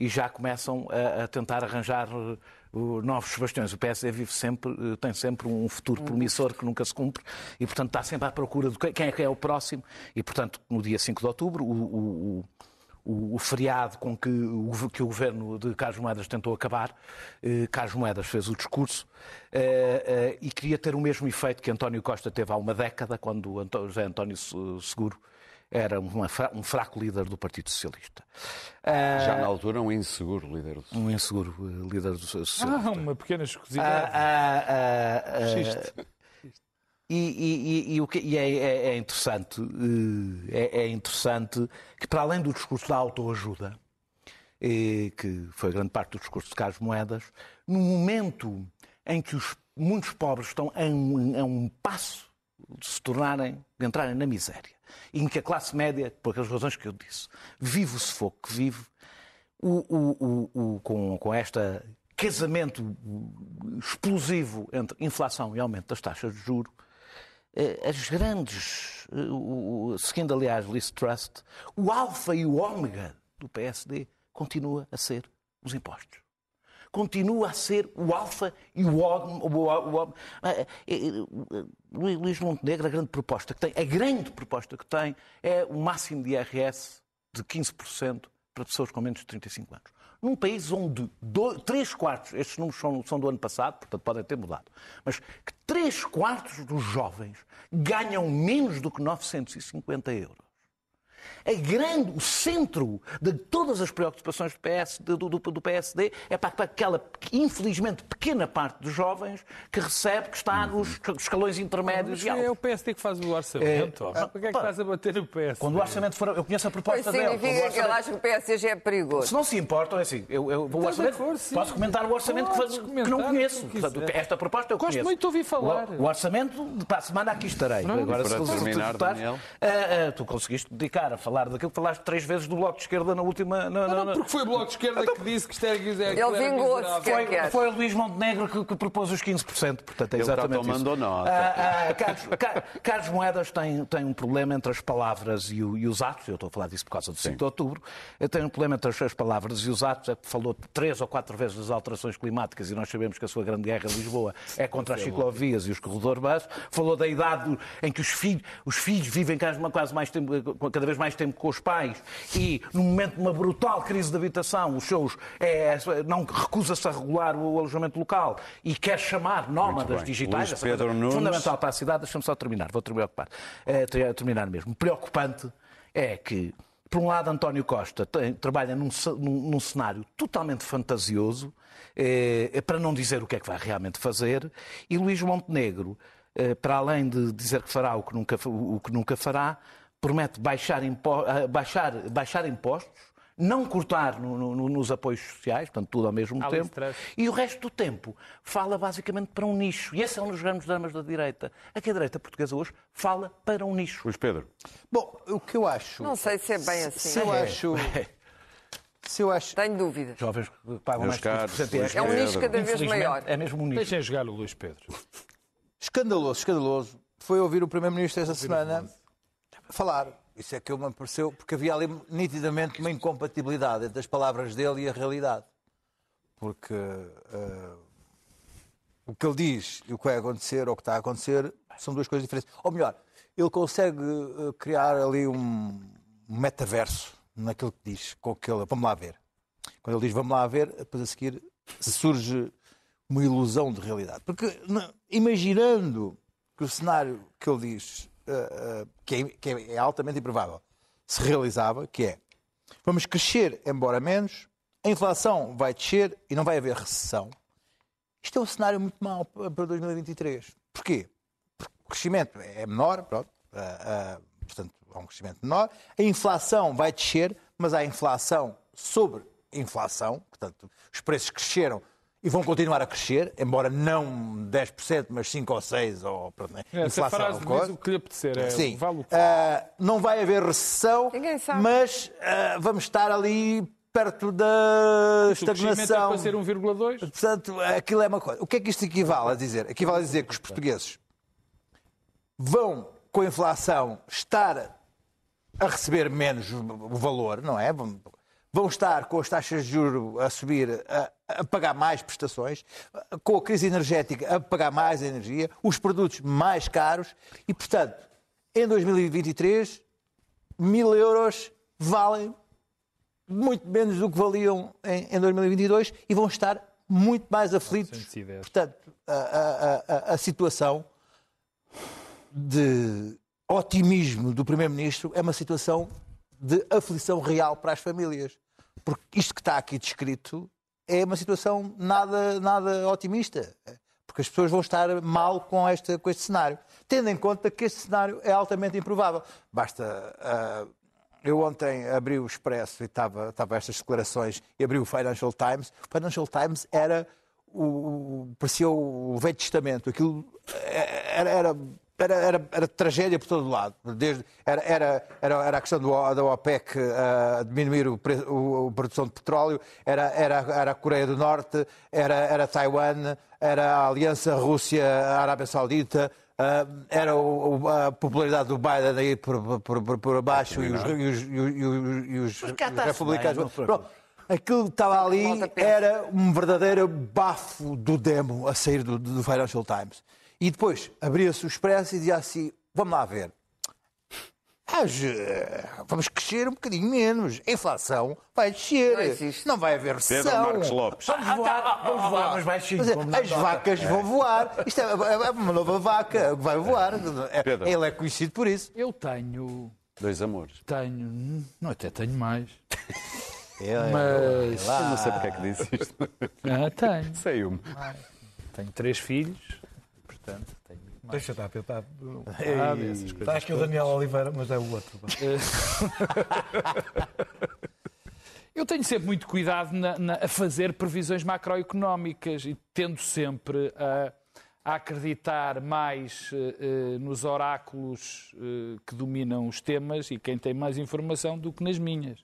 e já começam a, a tentar arranjar novos bastiões. O PSD vive sempre, tem sempre um futuro promissor que nunca se cumpre e, portanto, está sempre à procura de quem é que é o próximo. E, portanto, no dia 5 de outubro, o, o, o, feriado com que o, que o governo de Carlos Moedas tentou acabar. Eh, Carlos Moedas fez o discurso eh, eh, e queria ter o mesmo efeito que António Costa teve há uma década, quando José António Seguro era uma, um fraco líder do Partido Socialista. Já na altura, um inseguro líder do Um inseguro líder do Socialista. Ah, uma pequena escusidade. Ah, ah, ah, e, e, e, o que, e é, é, é, interessante, eh, é, é, interessante que, para além do discurso da autoajuda, eh, que foi grande parte do discurso de Carlos Moedas, no momento em que os, muitos pobres estão a um, a um passo de se tornarem, de entrarem na miséria, e em que a classe média, por aquelas razões que eu disse, vive o sufoco que vive, o, o, o, com, com esta casamento explosivo entre inflação e aumento das taxas de juros, eh, as grandes, eh, seguindo aliás Liz Trust, o alfa e o ômega do PSD continua a ser os impostos. Continua a ser o alfa e o ômega. Eh, Luís Montenegro, a grande proposta que tem, a grande proposta que tem é o máximo de IRS de 15% para pessoas com menos de 35 anos num país onde dois, três quartos, estes números são, são do ano passado, portanto podem ter mudado, mas que três quartos dos jovens ganham menos do que 950 euros a grande, o centro de todas as preocupações do, PS, do, do, do PSD é para, para, aquela, infelizmente, pequena parte dos jovens que recebe, que está nos escalões intermédios. Mas é o PSD que faz o orçamento. É, Por que é que estás a bater o PSD? Quando o orçamento for. Eu conheço a proposta pois dele. Significa orçamento... que ele acha que o PSD já é perigoso. Se não se importam, é assim. Eu, eu, o orçamento, for, posso comentar o orçamento que, faz, que, não conheço. Portanto, esta proposta eu Gosto conheço. muito de ouvir falar. O, o orçamento, para a semana aqui estarei. Agora, para se terminar, Daniel. Uh, uh, tu conseguiste dedicar a falar daquilo que falaste três vezes do Bloco de Esquerda na última. Na, não, não, porque foi o Bloco de Esquerda que disse que isto era. Ele vingou-se, foi, é? foi o Luís Montenegro que, que, propôs os 15%, portanto é exatamente Ele isso. mandou nota. Ah, ah, Carlos, Carlos, Moedas tem, tem um problema entre as palavras e, o, e, os atos, eu estou a falar disso por causa do 5 de outubro, tem um problema entre as palavras e os atos, é que falou três ou quatro vezes das alterações climáticas e nós sabemos que a sua grande guerra em Lisboa é contra as ciclovias e os corredores bus, falou da idade em que os filhos, os filhos vivem quase mais tempo, cada vez mais tempo com os pais e no momento de uma brutal crise de habitação, os seus é, não recusa-se a regular o alojamento local e quer chamar nómadas digitais, Luís Pedro Nunes... fundamental para a cidade, deixa-me só terminar, vou terminar, é, terminar mesmo. Preocupante é que por um lado, António Costa tem, trabalha num, num, num, cenário totalmente fantasioso, eh, para não dizer o que é que vai realmente fazer, e Luís Montenegro, eh, para além de dizer que fará o que nunca, o que nunca fará, promete baixar, impo, baixar, baixar impostos, não cortar no, no, nos apoios sociais, portanto, tudo ao mesmo tempo, e o resto do tempo fala basicamente para um nicho. E esse é um dos grandes dramas da direita. Aqui a direita portuguesa hoje fala para um nicho. Luís Pedro. Bom, o que eu acho. Não sei se é bem assim. Se eu acho. Se eu acho... Tenho dúvidas. Jovens pagam mais caros, É um nicho cada vez maior. É mesmo um nicho. Deixem jogar o Luís Pedro. Escandaloso, escandaloso. Foi ouvir o Primeiro-Ministro esta semana falar isso é que eu me pareceu, porque havia ali nitidamente uma incompatibilidade entre as palavras dele e a realidade. Porque uh, o que ele diz e o que vai acontecer ou o que está a acontecer são duas coisas diferentes. Ou melhor, ele consegue uh, criar ali um, metaverso naquilo que diz, com aquele. Vamos lá ver. Quando ele diz vamos lá ver, depois a seguir surge uma ilusão de realidade. Porque imaginando que o cenário que ele diz uh, que, é, que é altamente improvável, se realizava, que é vamos crescer, embora menos, a inflação vai descer e não vai haver recessão. Isto é um cenário muito mau para 2023. Porquê? Porque o crescimento é menor, pronto, uh, uh, portanto, há um crescimento menor. A inflação vai descer, mas há inflação sobre inflação, portanto, os preços cresceram e vão continuar a crescer, embora não 10%, mas 5 ou 6 ou pronto, né? é, Essa frase diz o que lhe apetecer, é Sim. Vale uh, não vai haver recessão, mas uh, vamos estar ali perto da estagnação. O é para ser 1,2? Portanto, aquilo é uma coisa. O que é que isto equivale a dizer? Equivale a dizer que os portugueses vão, com a inflação, estar a receber menos o valor, não é? Vão estar com as taxas de juros a subir, a, a pagar mais prestações, com a crise energética a pagar mais energia, os produtos mais caros e, portanto, em 2023, mil euros valem muito menos do que valiam em, em 2022 e vão estar muito mais aflitos. Portanto, a, a, a, a situação de otimismo do Primeiro-Ministro é uma situação de aflição real para as famílias. Porque isto que está aqui descrito é uma situação nada, nada otimista. Porque as pessoas vão estar mal com, esta, com este cenário. Tendo em conta que este cenário é altamente improvável. Basta. Uh, eu ontem abri o Expresso e estava, estava estas declarações e abri o Financial Times. O Financial Times era o, parecia o Velho Testamento. Aquilo era, era era, era, era, tragédia por todo lado. Desde, era, era, era, a questão do, da OPEC uh, diminuir o, o, a produção de petróleo, era, era, era a Coreia do Norte, era, era Taiwan, era a aliança Rússia-Arábia Saudita, uh, era o, a popularidade do Biden aí por, por, por, por abaixo e os, e os, e os, e os, os republicanos. Bem, aquilo que estava ali era um verdadeiro bafo do demo a sair do, do Financial Times. E depois abria-se o expresso e dizia assim: vamos lá ver. vamos crescer um bocadinho menos. A inflação vai descer. Não, não vai haver recessão. Pedro Marcos Lopes. Vamos voar, vamos voar, mas baixinho. As vacas vão voar. Isto é, é uma nova vaca que vai voar. Pedro. Ele é conhecido por isso. Eu tenho. Dois amores. Tenho. Não, até tenho mais. É, mas. Eu não sei porque é que disse isto. Ah, tenho. Sei uma. Tenho três filhos portanto tenho muito mais. Deixa estar, está, está, está aqui o Daniel Oliveira, mas é o outro. Eu tenho sempre muito cuidado na, na, a fazer previsões macroeconómicas e tendo sempre a, a acreditar mais uh, nos oráculos uh, que dominam os temas e quem tem mais informação do que nas minhas.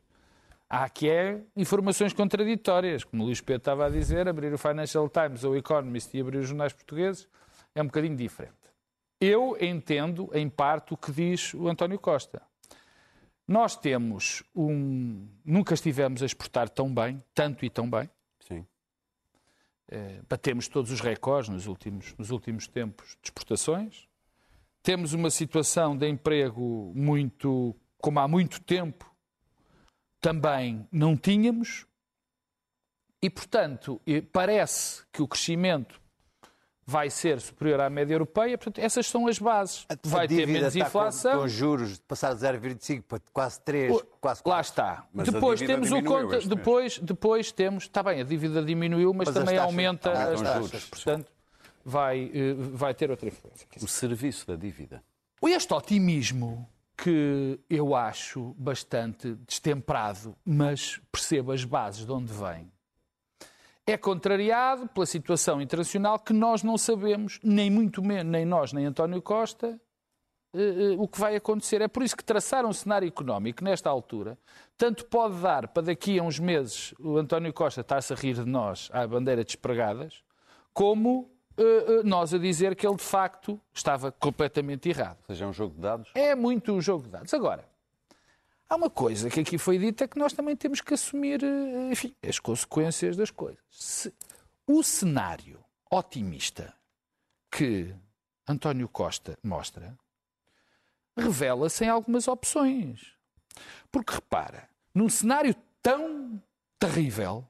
Há aqui é informações contraditórias, como o Luís Pedro estava a dizer, abrir o Financial Times ou o Economist e abrir os jornais portugueses é um bocadinho diferente. Eu entendo, em parte, o que diz o António Costa. Nós temos um. Nunca estivemos a exportar tão bem, tanto e tão bem. Sim. É, batemos todos os recordes nos últimos, nos últimos tempos de exportações. Temos uma situação de emprego muito. como há muito tempo também não tínhamos. E, portanto, parece que o crescimento vai ser superior à média europeia, portanto, essas são as bases. A vai ter menos está inflação. Com, com juros de passar de 0,25 para quase 3, o, quase 4. Lá está. Mas depois temos o conta, depois, depois temos, está bem, a dívida diminuiu, mas, mas também taxas, aumenta ah, as taxas, juros. portanto, vai, eh, vai ter outra influência. O serviço da dívida. Este otimismo que eu acho bastante destemperado, mas percebo as bases de onde vem é contrariado pela situação internacional que nós não sabemos, nem muito menos, nem nós, nem António Costa, eh, eh, o que vai acontecer. É por isso que traçar um cenário económico nesta altura tanto pode dar para daqui a uns meses o António Costa estar-se a rir de nós à bandeira despregadas, como uh, nós a dizer que ele de facto estava completamente errado. Ou seja, é um jogo de dados? É muito um jogo de dados. Agora, Há uma coisa que aqui foi dita que nós também temos que assumir eh, enfim, as consequências das coisas. Se o cenário otimista que António Costa mostra revela-se em algumas opções. Porque repara, num cenário tão terrível,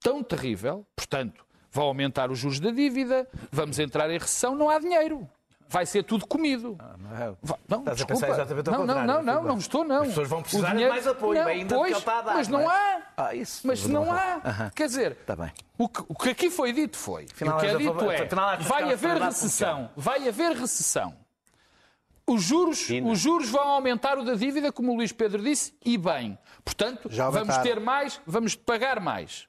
tão terrível, portanto, vai aumentar os juros da dívida, vamos entrar em recessão, não há dinheiro vai ser tudo comido. Ah, não, é. não, Estás a pensar exatamente ao não, não, não, não, não estou, não. As pessoas vão precisar de mais apoio, não, ainda pois, que ele está a dar. Mas não, é? há. Ah. Mas não há. Quer dizer, bem. O, que, aqui foi dito foi, o que é dito é, vai haver recessão, vai haver recessão. Os juros, os juros vão aumentar o da dívida, como o Luís Pedro disse, e bem. Portanto, vamos ter mais, vamos pagar mais.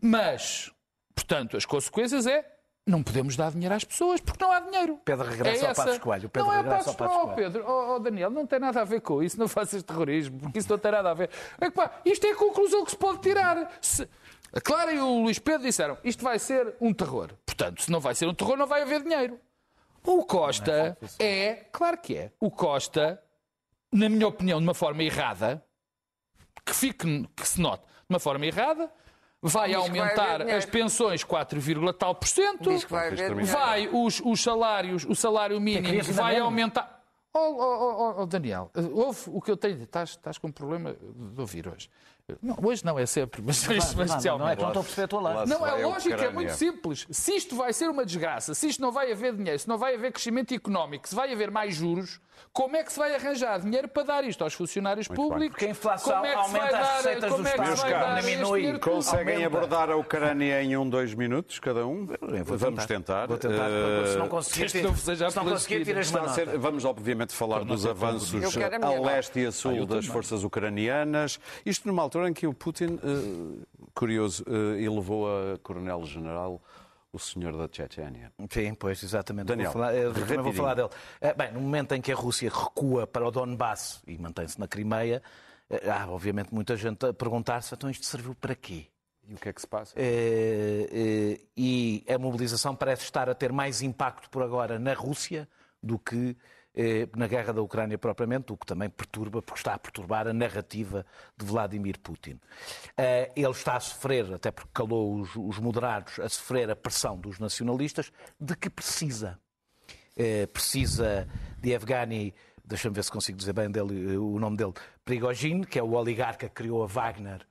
Mas, portanto, as consequências é não podemos dar dinheiro às pessoas porque não há dinheiro. Pedro regressa é ao Passos Coelho. Pedro não é Passos Coelho. Oh, Pedro, oh, oh, Daniel, não tem nada a ver com isso. Não faças terrorismo, porque isso não tem nada a ver. É que, pá, isto é a conclusão que se pode tirar. Se... A Clara e o Luís Pedro disseram isto vai ser um terror. Portanto, se não vai ser um terror, não vai haver dinheiro. O Costa é, é, claro que é, o Costa, na minha opinião, de uma forma errada, que fique, que se note, de uma forma errada, vai aumentar vai as pensões 4, tal por cento, vai, vai os, os salários, o salário mínimo vai aumentar. Oh, oh, oh, oh, Daniel, ouve o que eu tenho. Estás, estás com um problema de ouvir hoje. Não, hoje não é sempre, mas, mas, mas especialmente. Não é que não estou a perceber a tua lado. Não, é lógico, é muito simples. Se isto vai ser uma desgraça, se isto não vai haver dinheiro, se não vai haver crescimento económico, se vai haver mais juros, como é que se vai arranjar dinheiro para dar isto aos funcionários muito públicos? Bem. Porque a inflação é aumenta as receitas do é Estado, diminui. Conseguem aumenta. abordar a Ucrânia em um, dois minutos, cada um? Vamos tentar. Vou tentar. Uh, se não conseguir, se não conseguir tiras Vamos, obviamente, falar dos avanços a leste e a sul das forças ucranianas. Isto numa altura em que o Putin, uh, curioso, uh, elevou a coronel-general o senhor da Chechênia. Sim, pois, exatamente. Daniel, vou falar, também vou falar dele. Eh, bem, no momento em que a Rússia recua para o Donbass e mantém-se na Crimeia, há obviamente muita gente a perguntar-se, então isto serviu para quê? E o que é que se passa? e a mobilização parece estar a ter mais impacto por agora na Rússia do que eh, na guerra da Ucrânia propriamente, o que também perturba, porque está a perturbar a narrativa de Vladimir Putin. Eh, ele está a sofrer, até porque calou os, moderados, a sofrer a pressão dos nacionalistas, de que precisa. Eh, precisa de Evgeny, deixa-me ver se consigo dizer bem dele, o nome dele, Prigogine, que é o oligarca que criou a Wagner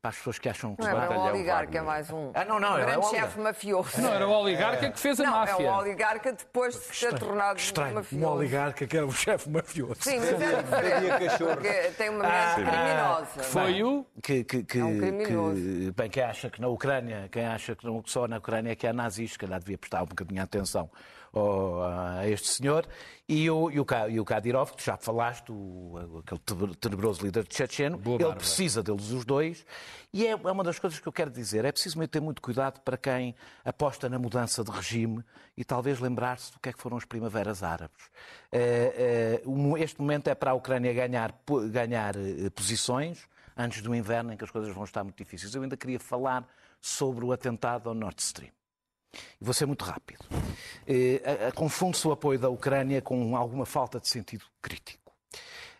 para as pessoas que acham que não era um oligarca, é mais um. Ah, não, não, um era grande chefe mafioso. Não, era o oligarca que fez a não, máfia. é um oligarca depois de se ter tornado estranho. mafioso. Um oligarca que era um chefe mafioso. Sim, mas é diferente. tem uma mente ah, criminosa. Foi o... Que, que, que, é um criminoso. Que, bem, quem acha que na Ucrânia, quem acha que não, só na Ucrânia é que há nazis, se calhar devia prestar um bocadinho de atenção a este senhor, e o, e o, e o Kadyrov, que já falaste, o, aquele tenebroso líder de Checheno, ele precisa deles os dois. E é, é uma das coisas que eu quero dizer. É preciso ter muito cuidado para quem aposta na mudança de regime e talvez lembrar-se do que é que foram as primaveras árabes. Eh, eh, este momento é para a Ucrânia ganhar, ganhar eh, posições antes do inverno em que as coisas vão estar muito difíceis. Eu ainda queria falar sobre o atentado ao Nord Stream. Vou ser muito rápido. Confunde-se o apoio da Ucrânia com alguma falta de sentido crítico.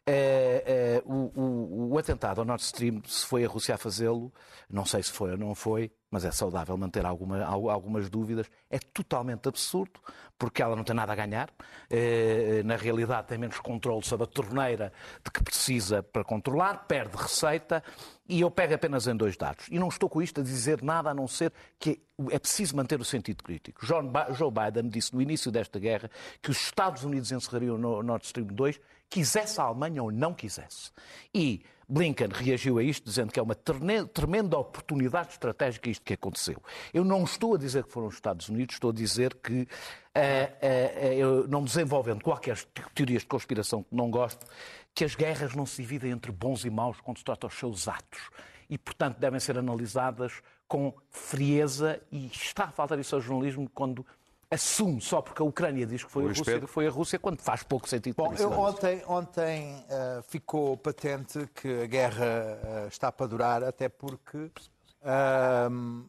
É, é, o, o, o, atentado ao Nord Stream, se foi a Rússia a fazê-lo, não sei se foi ou não foi, mas é saudável manter alguma, algumas dúvidas. É totalmente absurdo, porque ela não tem nada a ganhar. É, na realidade, tem menos controle sobre a torneira de que precisa para controlar, perde receita e eu pego apenas em dois dados. E não estou com isto a dizer nada a não ser que é preciso manter o sentido crítico. Joe Biden disse no início desta guerra que os Estados Unidos encerrariam no Nord Stream 2 quisesse a Alemanha ou não quisesse. E Blinken reagiu a isto dizendo que é uma tremenda oportunidade estratégica isto que aconteceu. Eu não estou a dizer que foram os Estados Unidos, estou a dizer que, uh, uh, não desenvolvendo qualquer teorias de conspiração que não gosto, que as guerras não se dividem entre bons e maus quando se trata dos seus atos. E, portanto, devem ser analisadas com frieza e está a faltar isso ao jornalismo quando assume só porque a Ucrânia diz que foi Luís a Rússia Pedro. que foi a Rússia, quando faz pouco sentido. Bom, eu, ontem, ontem uh, ficou patente que a guerra uh, está para durar, até porque uh,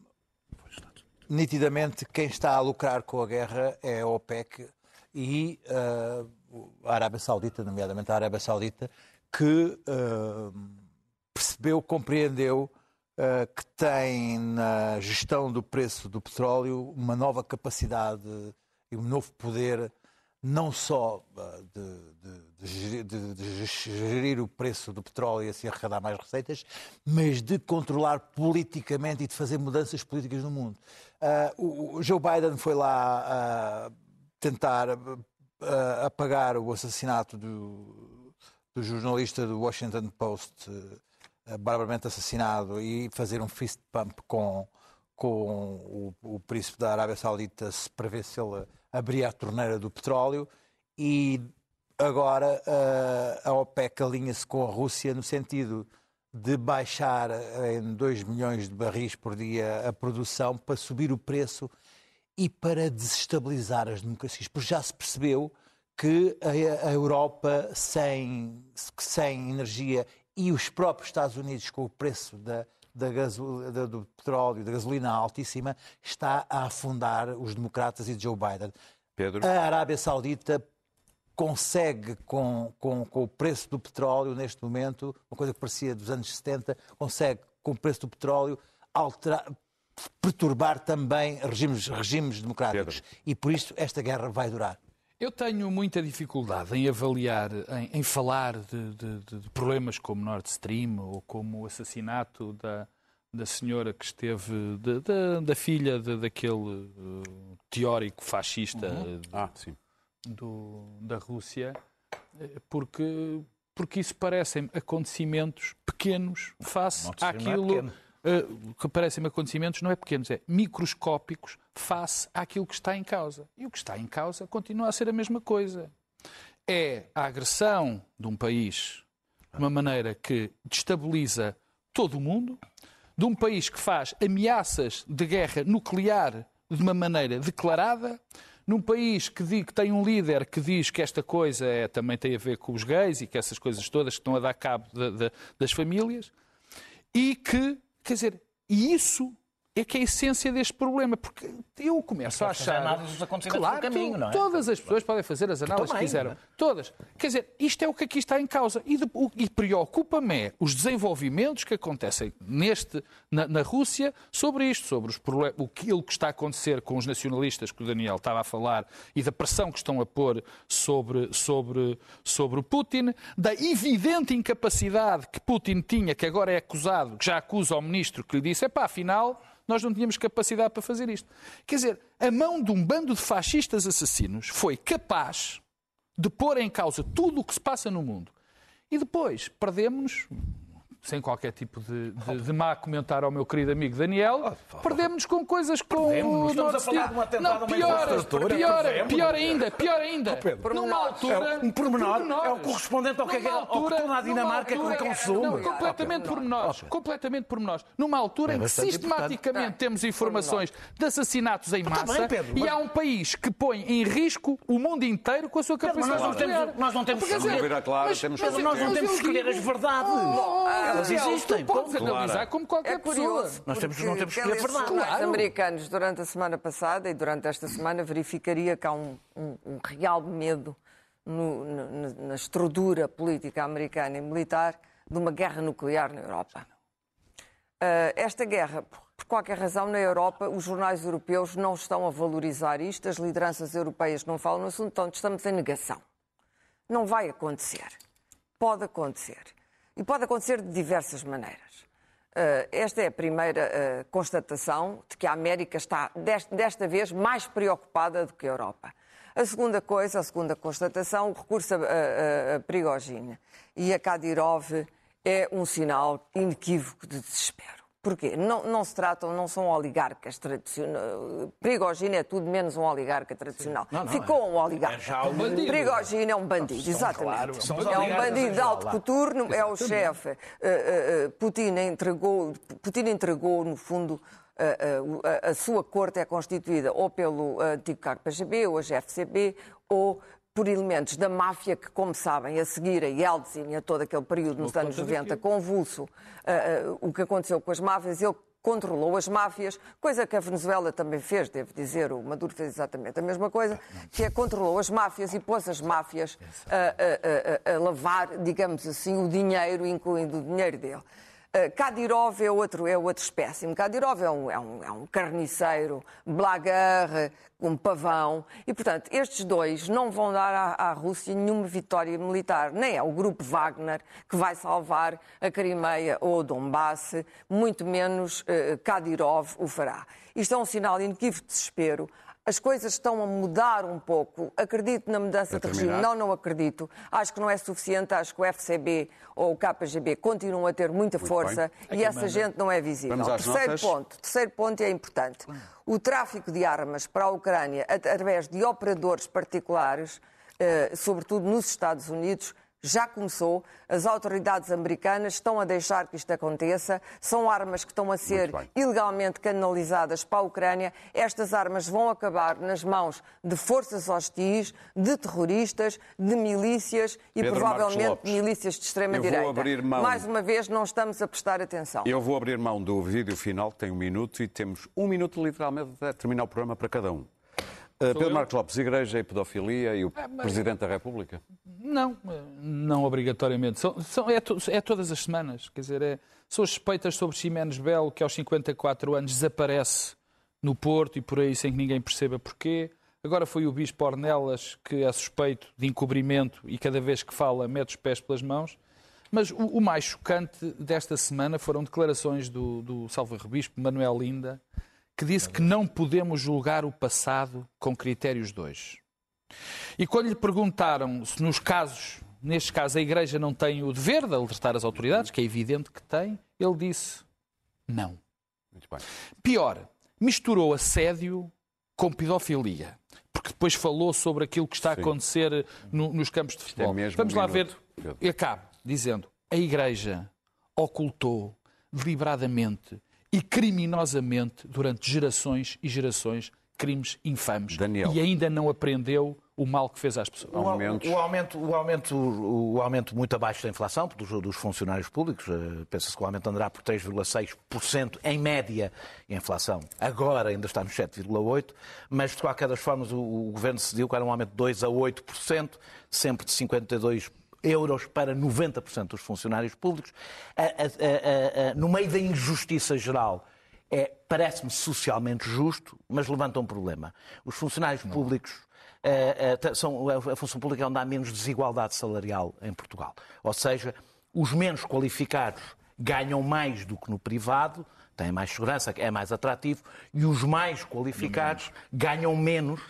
nitidamente quem está a lucrar com a guerra é a OPEC e uh, a Arábia Saudita, nomeadamente a Arábia Saudita, que percebeu, compreendeu uh, que tem na gestão do preço do petróleo uma nova capacidade e um novo poder, não só uh, de, de, de, de, gerir o preço do petróleo e assim arrecadar mais receitas, mas de controlar politicamente e de fazer mudanças políticas no mundo. Uh, o, Joe Biden foi lá tentar apagar o assassinato do, do jornalista do Washington Post barbaramente assassinado e fazer um fist pump com, com o, o príncipe da Arábia Saudita para ver se ele abria a torneira do petróleo. E agora uh, a OPEC alinha-se com a Rússia no sentido de baixar em 2 milhões de barris por dia a produção para subir o preço e para desestabilizar as democracias, porque já se percebeu que a Europa sem, sem energia e os próprios Estados Unidos, com o preço da, da gasol, da, do petróleo, da gasolina altíssima, está a afundar os democratas e Joe Biden. Pedro. A Arábia Saudita consegue, com, com, com, o preço do petróleo neste momento, uma coisa que parecia dos anos 70, consegue, com o preço do petróleo, alterar, perturbar também regimes, regimes democráticos. Pedro. E por isso esta guerra vai durar. Eu tenho muita dificuldade em avaliar, em, em falar de, de, de, problemas como Nord Stream ou como o assassinato da, da senhora que esteve, de, da filha daquele uh, teórico fascista uhum. ah, do, da Rússia, eh, porque, porque isso parecem acontecimentos pequenos face é àquilo uh, que parecem acontecimentos não é pequenos, é microscópicos face àquilo que está em causa. E o que está em causa continua a ser a mesma coisa. É a agressão de um país de uma maneira que destabiliza todo o mundo, de um país que faz ameaças de guerra nuclear de uma maneira declarada, num país que, diz, que tem um líder que diz que esta coisa é, também tem a ver com os gays e que essas coisas todas que estão a dar cabo de, de, das famílias, e que Quer dizer, e isso é que é a essência deste problema, porque eu começo a achar. análises dos acontecimentos claro, caminho, não é? Todas as pessoas podem fazer as análises que quiseram. É? Todas. Quer dizer, isto é o que aqui está em causa. E, e preocupa-me é os desenvolvimentos que acontecem neste, na, na Rússia sobre isto, sobre os problemas, o que está a acontecer com os nacionalistas que o Daniel estava a falar e da pressão que estão a pôr sobre, sobre, sobre o Putin, da evidente incapacidade que Putin tinha, que agora é acusado, que já acusa ao ministro que lhe disse: é pá, afinal nós não tínhamos capacidade para fazer isto. Quer dizer, a mão de um bando de fascistas assassinos foi capaz de pôr em causa tudo o que se passa no mundo. E depois perdemos-nos sem qualquer tipo de, de, de má comentário ao meu querido amigo Daniel, perdemos com coisas com Perdemos, o estamos a falar de um atentado Não, a uma pior, pior, perdemos. pior ainda, pior ainda. Pedro. Numa altura... Um pormenor, é o correspondente ao que, é- Numa ao que toda a numa Dinamarca altura- consome. Não, completamente pormenores. Completamente pormenores. Numa altura É em que sistematicamente temos informações de assassinatos em Tá massa bem, Pedro, e há um país que põe em risco o mundo inteiro com a sua Pedro, mas capacidade nós não nuclear. temos- nós não temos que escolher as verdades. Elas existem. Tu podes ponto. analisar como qualquer É curioso. pessoa. Nós temos- não temos que escolher jornais Claro. americanos durante a semana passada e durante esta semana verificaria que há um, um- um real medo no- na, na estrutura política americana e militar de uma guerra nuclear na Europa. Ah, esta guerra, por qualquer razão, na Europa, os jornais europeus não estão a valorizar isto, as lideranças europeias não falam no assunto, então estamos em negação. Não vai acontecer. Pode acontecer. E pode acontecer de diversas maneiras. Uh, esta é a primeira uh, constatação de que a América está, dest- desta vez, mais preocupada do que a Europa. A segunda coisa, a segunda constatação, o recurso a, a, a Prigogine e a Kadyrov é um sinal inequívoco de desespero. Porquê? Não, não se tratam, não são oligarcas tradicionais. Prigogine é tudo menos um oligarca tradicional. Não, não, Ficou é- um oligarca. é já um bandido. Prigogine é um bandido, exatamente. são é um bandido de alto coturno, é o chefe. Uh, uh, Putin entregou, Putin entregou, no fundo, a, a sua corte é constituída ou pelo antigo KGB, hoje FCB, ou por elementos da máfia que, como sabem, a seguir a Yeltsin e a todo aquele período nos anos 90 convulso, uh, uh, o que aconteceu com as máfias, ele controlou as máfias, coisa que a Venezuela também fez, devo dizer, o Maduro fez exatamente a mesma coisa, que é controlou as máfias e pôs as máfias a, a- a- a lavar, digamos assim, o dinheiro, incluindo o dinheiro dele. Uh, Kadyrov é outro, é outro espécime. Kadyrov é um, é um, é um carniceiro, blagueur, um pavão. E, portanto, estes dois não vão dar à, à Rússia nenhuma vitória militar. Nem é o grupo Wagner que vai salvar a Crimeia ou o Donbass, muito menos uh, Kadyrov o fará. Isto é um sinal inequívoco de desespero. As coisas estão a mudar um pouco. Acredito na mudança de regime. Não, não acredito. Acho que não é suficiente. Acho que o FCB ou o KGB continuam a ter muita força e essa gente não é visível. Terceiro notas. ponto. Terceiro ponto e é importante. O tráfico de armas para a Ucrânia através de operadores particulares, eh, sobretudo nos Estados Unidos, já começou. As autoridades americanas estão a deixar que isto aconteça. São armas que estão a ser ilegalmente canalizadas para a Ucrânia. Estas armas vão acabar nas mãos de forças hostis, de terroristas, de milícias e Pedro provavelmente milícias de extrema-direita. mão. Mais uma vez, não estamos a prestar atenção. Eu vou abrir mão do vídeo final, que tem um minuto, e temos um minuto literalmente até terminar o programa para cada um. Uh, Pedro eu? Marcos Lopes, Igreja e Pedofilia e o mas- Presidente da República? Não, não obrigatoriamente. São, são- é, to- é todas as semanas. Quer dizer, é, são as suspeitas sobre Ximenes Belo, que aos 54 anos desaparece no Porto e por aí sem que ninguém perceba porquê. Agora foi o Bispo Ornelas, que é suspeito de encobrimento e cada vez que fala mete os pés pelas mãos. Mas o, o mais chocante desta semana foram declarações do, do Salve Bispo Manuel Linda, que disse que não podemos julgar o passado com critérios hoje. E quando lhe perguntaram se nos casos, neste caso, a Igreja não tem o dever de alertar as autoridades, que é evidente que tem, ele disse não. Pior, misturou assédio com pedofilia. Porque depois falou sobre aquilo que está a acontecer no- nos campos de futebol. mesmo Vamos um lá minuto, ver. Pedro. E acabo dizendo: a Igreja ocultou deliberadamente e criminosamente durante gerações e gerações crimes infames Daniel. e ainda não aprendeu o mal que fez às pessoas. O, Aumentos. o aumento, o, aumento, o aumento muito abaixo da inflação dos, dos funcionários públicos, eh, pensa-se que o aumento andará por 3,6% em média. E a inflação agora ainda está nos 7,8%, mas de qualquer das formas o, o Governo decidiu que era um aumento de 2 a 8%, sempre de 52 euros para 90% dos funcionários públicos. A- a- a- no meio da injustiça geral, é, parece-me socialmente justo, mas levanta um problema. Os funcionários públicos eh, eh, são a função pública é onde há menos desigualdade salarial em Portugal. Ou seja, os menos qualificados ganham mais do que no privado, têm mais segurança, é mais atrativo, e os mais qualificados ganham menos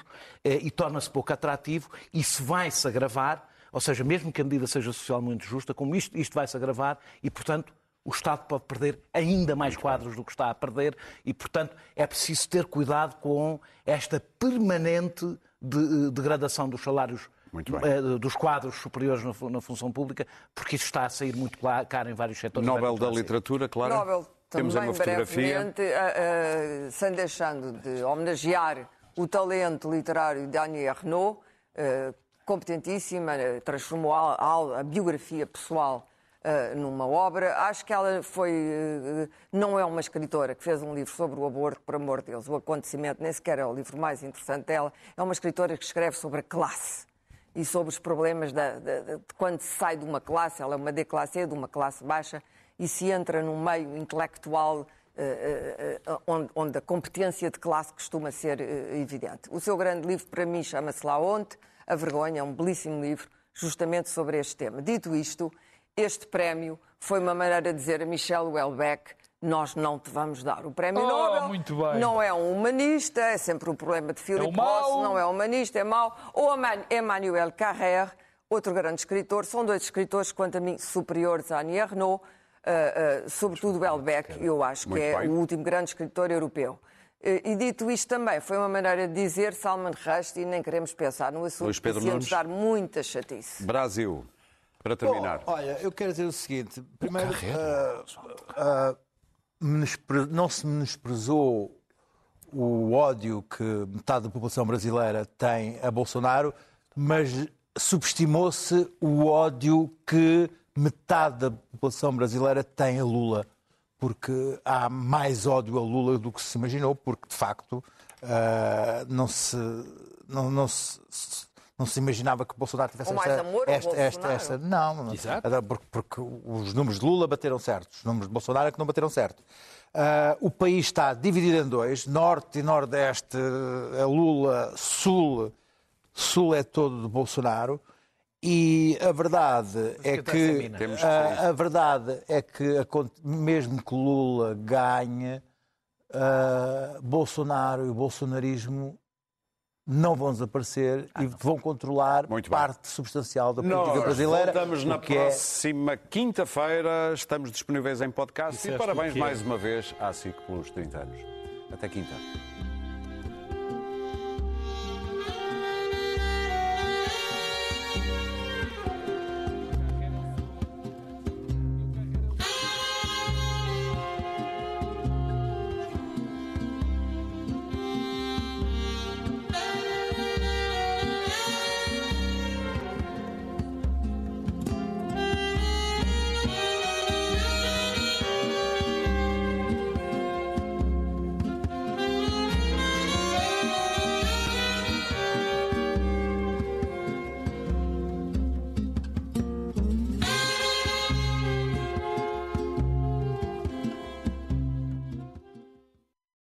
eh, e torna-se pouco atrativo. Isso vai-se agravar, ou seja, mesmo que a medida seja socialmente justa, como isto, isto vai-se agravar e, portanto, o Estado pode perder ainda mais quadros do que está a perder e, portanto, é preciso ter cuidado com esta permanente de, degradação dos salários eh, dos quadros superiores na, função pública, porque isso está a sair muito caro em vários setores. Nobel da Literatura, claro. Nobel Temos também, uma fotografia. brevemente, uh, uh, sem deixando de homenagear o talento literário de Annie Ernaux, uh, competentíssima, transformou a, a, biografia pessoal Uh, numa obra. Acho que ela foi. Uh, não é uma escritora que fez um livro sobre o aborto, por amor de Deus. O acontecimento nem sequer é o livro mais interessante dela. É uma escritora que escreve sobre a classe e sobre os problemas de, de, de, quando se sai de uma classe, ela é uma D classe E, de uma classe baixa, e se entra num meio intelectual uh, onde, onde, a competência de classe costuma ser evidente. O seu grande livro, para mim, chama-se Lá Onde, A Vergonha, é um belíssimo livro, justamente sobre este tema. Dito isto, este prémio foi uma maneira de dizer a Michelle Houellebecq nós não te vamos dar o prémio oh, Nobel. Muito bem. Não é um humanista, é sempre o problema de Philip é Roth, não é humanista, é mau. Ou Emmanuel Carrère, outro grande escritor, são dois escritores, quanto a mim, superiores a Annie Ernaux, uh, uh, sobretudo Welbeck, eu acho muito que é bem. o último grande escritor europeu. Uh, e dito isto também, foi uma maneira de dizer Salman Rushdie, nem queremos pensar no assunto, Luís Pedro Nunes. dar muita chatice. Brasil, para terminar. Bom, olha, eu quero dizer o seguinte. Primeiro, não se menosprezou o ódio que metade da população brasileira tem a Bolsonaro, mas subestimou-se o ódio que metade da população brasileira tem a Lula. Porque há mais ódio a Lula do que se imaginou, porque de facto uh, não se. Não, não se não se imaginava que Bolsonaro tivesse Ou esta, amor, esta, esta, esta, Não, Exato. Porque, porque, os números de Lula bateram certo, os números de Bolsonaro é que não bateram certo. Uh, o país está dividido em dois, norte e nordeste é Lula, sul, sul é todo de Bolsonaro. E a verdade é que, a, a, verdade é que mesmo que Lula ganhe, uh, Bolsonaro e o bolsonarismo não vão desaparecer ah, e vão controlar parte substancial da política Nós brasileira. Voltamos na é próxima é... quinta-feira, estamos disponíveis em podcast Isso e parabéns mais uma vez à SIC pelos 30 anos. Até quinta.